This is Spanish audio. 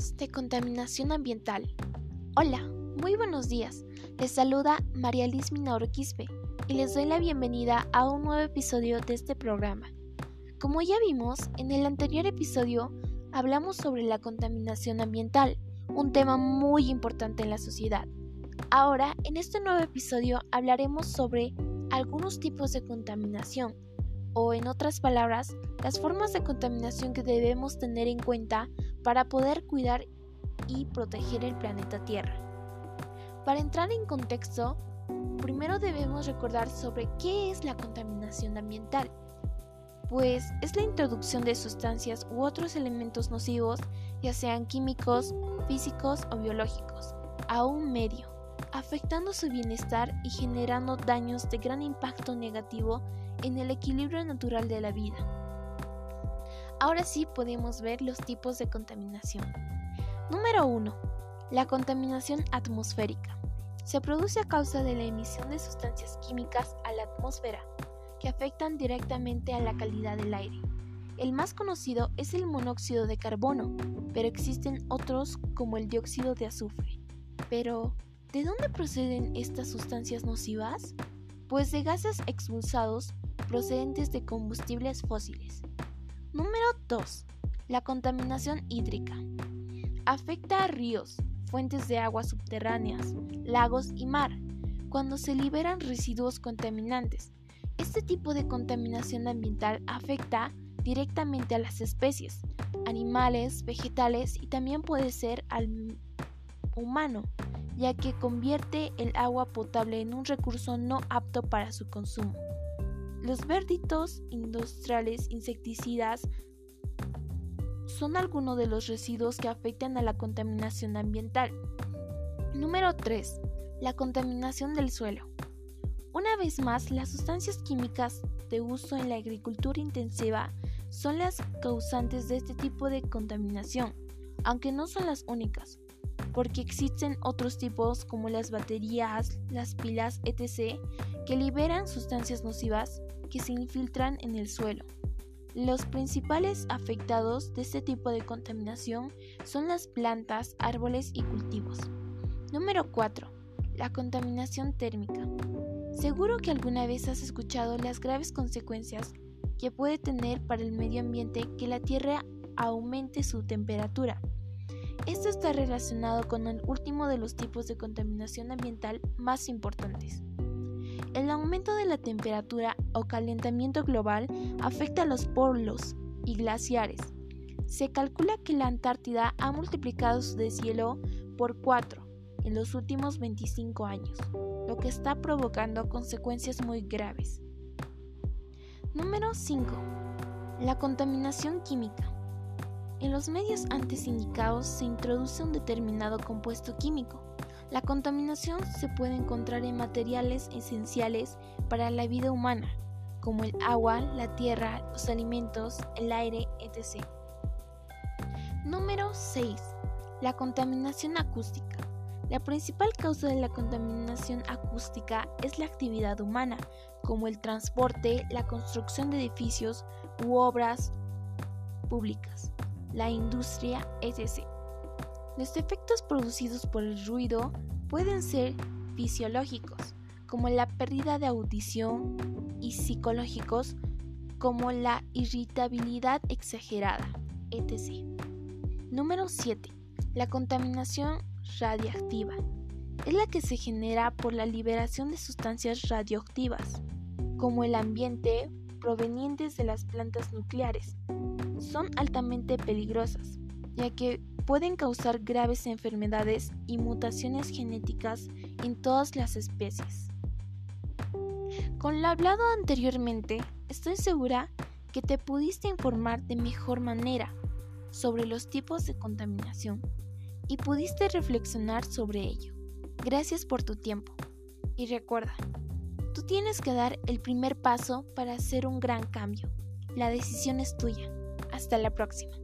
De contaminación ambiental. Hola, muy buenos días. Les saluda María Liz Minauro Quispe y les doy la bienvenida a un nuevo episodio de este programa. Como ya vimos, en el anterior episodio hablamos sobre la contaminación ambiental, un tema muy importante en la sociedad. Ahora, en este nuevo episodio hablaremos sobre algunos tipos de contaminación, o en otras palabras, las formas de contaminación que debemos tener en cuenta para poder cuidar y proteger el planeta Tierra. Para entrar en contexto, primero debemos recordar sobre qué es la contaminación ambiental. Pues es la introducción de sustancias u otros elementos nocivos, ya sean químicos, físicos o biológicos, a un medio, afectando su bienestar y generando daños de gran impacto negativo en el equilibrio natural de la vida. Ahora sí podemos ver los tipos de contaminación. Número 1. La contaminación atmosférica. Se produce a causa de la emisión de sustancias químicas a la atmósfera que afectan directamente a la calidad del aire. El más conocido es el monóxido de carbono, pero existen otros como el dióxido de azufre. Pero, ¿de dónde proceden estas sustancias nocivas? Pues de gases expulsados procedentes de combustibles fósiles. Número 2. La contaminación hídrica. Afecta a ríos, fuentes de agua subterráneas, lagos y mar, cuando se liberan residuos contaminantes. Este tipo de contaminación ambiental afecta directamente a las especies, animales, vegetales y también puede ser al humano, ya que convierte el agua potable en un recurso no apto para su consumo. Los verditos industriales insecticidas son algunos de los residuos que afectan a la contaminación ambiental. Número 3. La contaminación del suelo. Una vez más, las sustancias químicas de uso en la agricultura intensiva son las causantes de este tipo de contaminación, aunque no son las únicas, porque existen otros tipos como las baterías, las pilas, etc., que liberan sustancias nocivas que se infiltran en el suelo. Los principales afectados de este tipo de contaminación son las plantas, árboles y cultivos. Número 4. La contaminación térmica. Seguro que alguna vez has escuchado las graves consecuencias que puede tener para el medio ambiente que la Tierra aumente su temperatura. Esto está relacionado con el último de los tipos de contaminación ambiental más importantes, el aumento de la temperatura o calentamiento global afecta a los polos y glaciares. Se calcula que la Antártida ha multiplicado su deshielo por 4 en los últimos 25 años, lo que está provocando consecuencias muy graves. Número 5. La contaminación química. En los medios antes indicados se introduce un determinado compuesto químico la contaminación se puede encontrar en materiales esenciales para la vida humana, como el agua, la tierra, los alimentos, el aire, etc. Número 6. La contaminación acústica. La principal causa de la contaminación acústica es la actividad humana, como el transporte, la construcción de edificios u obras públicas, la industria, etc. Los efectos producidos por el ruido pueden ser fisiológicos, como la pérdida de audición, y psicológicos, como la irritabilidad exagerada, etc. Número 7. La contaminación radiactiva. Es la que se genera por la liberación de sustancias radioactivas, como el ambiente provenientes de las plantas nucleares. Son altamente peligrosas, ya que pueden causar graves enfermedades y mutaciones genéticas en todas las especies. Con lo hablado anteriormente, estoy segura que te pudiste informar de mejor manera sobre los tipos de contaminación y pudiste reflexionar sobre ello. Gracias por tu tiempo. Y recuerda, tú tienes que dar el primer paso para hacer un gran cambio. La decisión es tuya. Hasta la próxima.